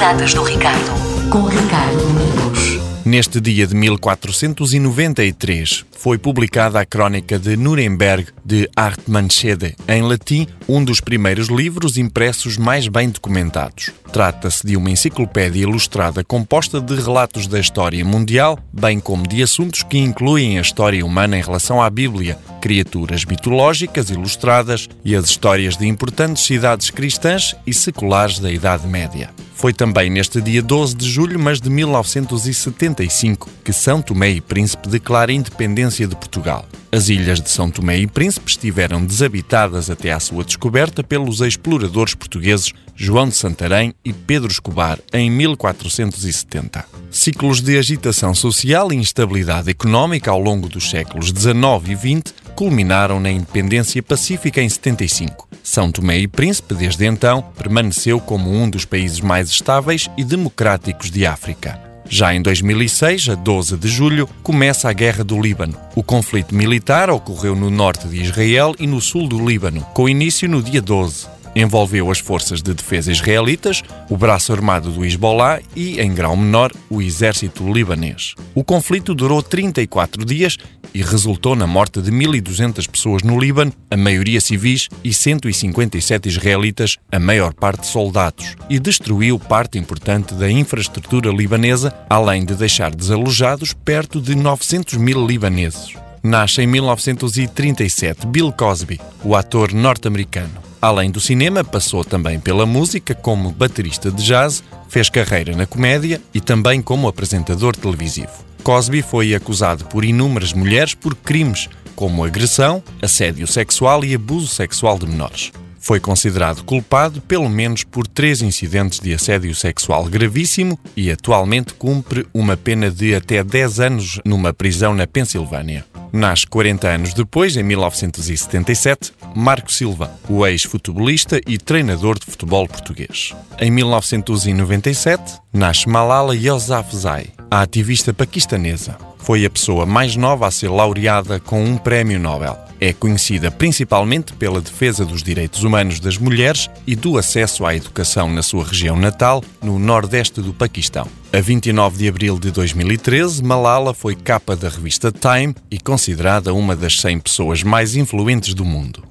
datas do Ricardo, com Ricardo Domingos. Neste dia de 1493 foi publicada a Crónica de Nuremberg de Hartmannschiede, em latim, um dos primeiros livros impressos mais bem documentados. Trata-se de uma enciclopédia ilustrada composta de relatos da história mundial, bem como de assuntos que incluem a história humana em relação à Bíblia, criaturas mitológicas ilustradas e as histórias de importantes cidades cristãs e seculares da Idade Média. Foi também neste dia 12 de julho, mas de 1975, que São Tomé e Príncipe declara a independência de Portugal. As ilhas de São Tomé e Príncipe estiveram desabitadas até à sua descoberta pelos exploradores portugueses João de Santarém e Pedro Escobar em 1470. Ciclos de agitação social e instabilidade económica ao longo dos séculos XIX e XX culminaram na independência pacífica em 75. São Tomé e Príncipe, desde então, permaneceu como um dos países mais estáveis e democráticos de África. Já em 2006, a 12 de julho, começa a Guerra do Líbano. O conflito militar ocorreu no norte de Israel e no sul do Líbano, com início no dia 12 envolveu as forças de defesa israelitas, o braço armado do Hezbollah e, em grau menor, o exército libanês. O conflito durou 34 dias e resultou na morte de 1.200 pessoas no Líbano, a maioria civis, e 157 israelitas, a maior parte soldados, e destruiu parte importante da infraestrutura libanesa, além de deixar desalojados perto de 900 mil libaneses. Nasce em 1937 Bill Cosby, o ator norte-americano. Além do cinema, passou também pela música como baterista de jazz, fez carreira na comédia e também como apresentador televisivo. Cosby foi acusado por inúmeras mulheres por crimes como agressão, assédio sexual e abuso sexual de menores. Foi considerado culpado pelo menos por três incidentes de assédio sexual gravíssimo e atualmente cumpre uma pena de até 10 anos numa prisão na Pensilvânia. Nasce 40 anos depois, em 1977, Marco Silva, o ex-futebolista e treinador de futebol português. Em 1997, nasce Malala Yousafzai, a ativista paquistanesa. Foi a pessoa mais nova a ser laureada com um prémio Nobel. É conhecida principalmente pela defesa dos direitos humanos das mulheres e do acesso à educação na sua região natal, no nordeste do Paquistão. A 29 de abril de 2013, Malala foi capa da revista Time e considerada uma das 100 pessoas mais influentes do mundo.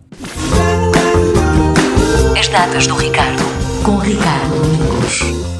As datas do Ricardo, com Ricardo.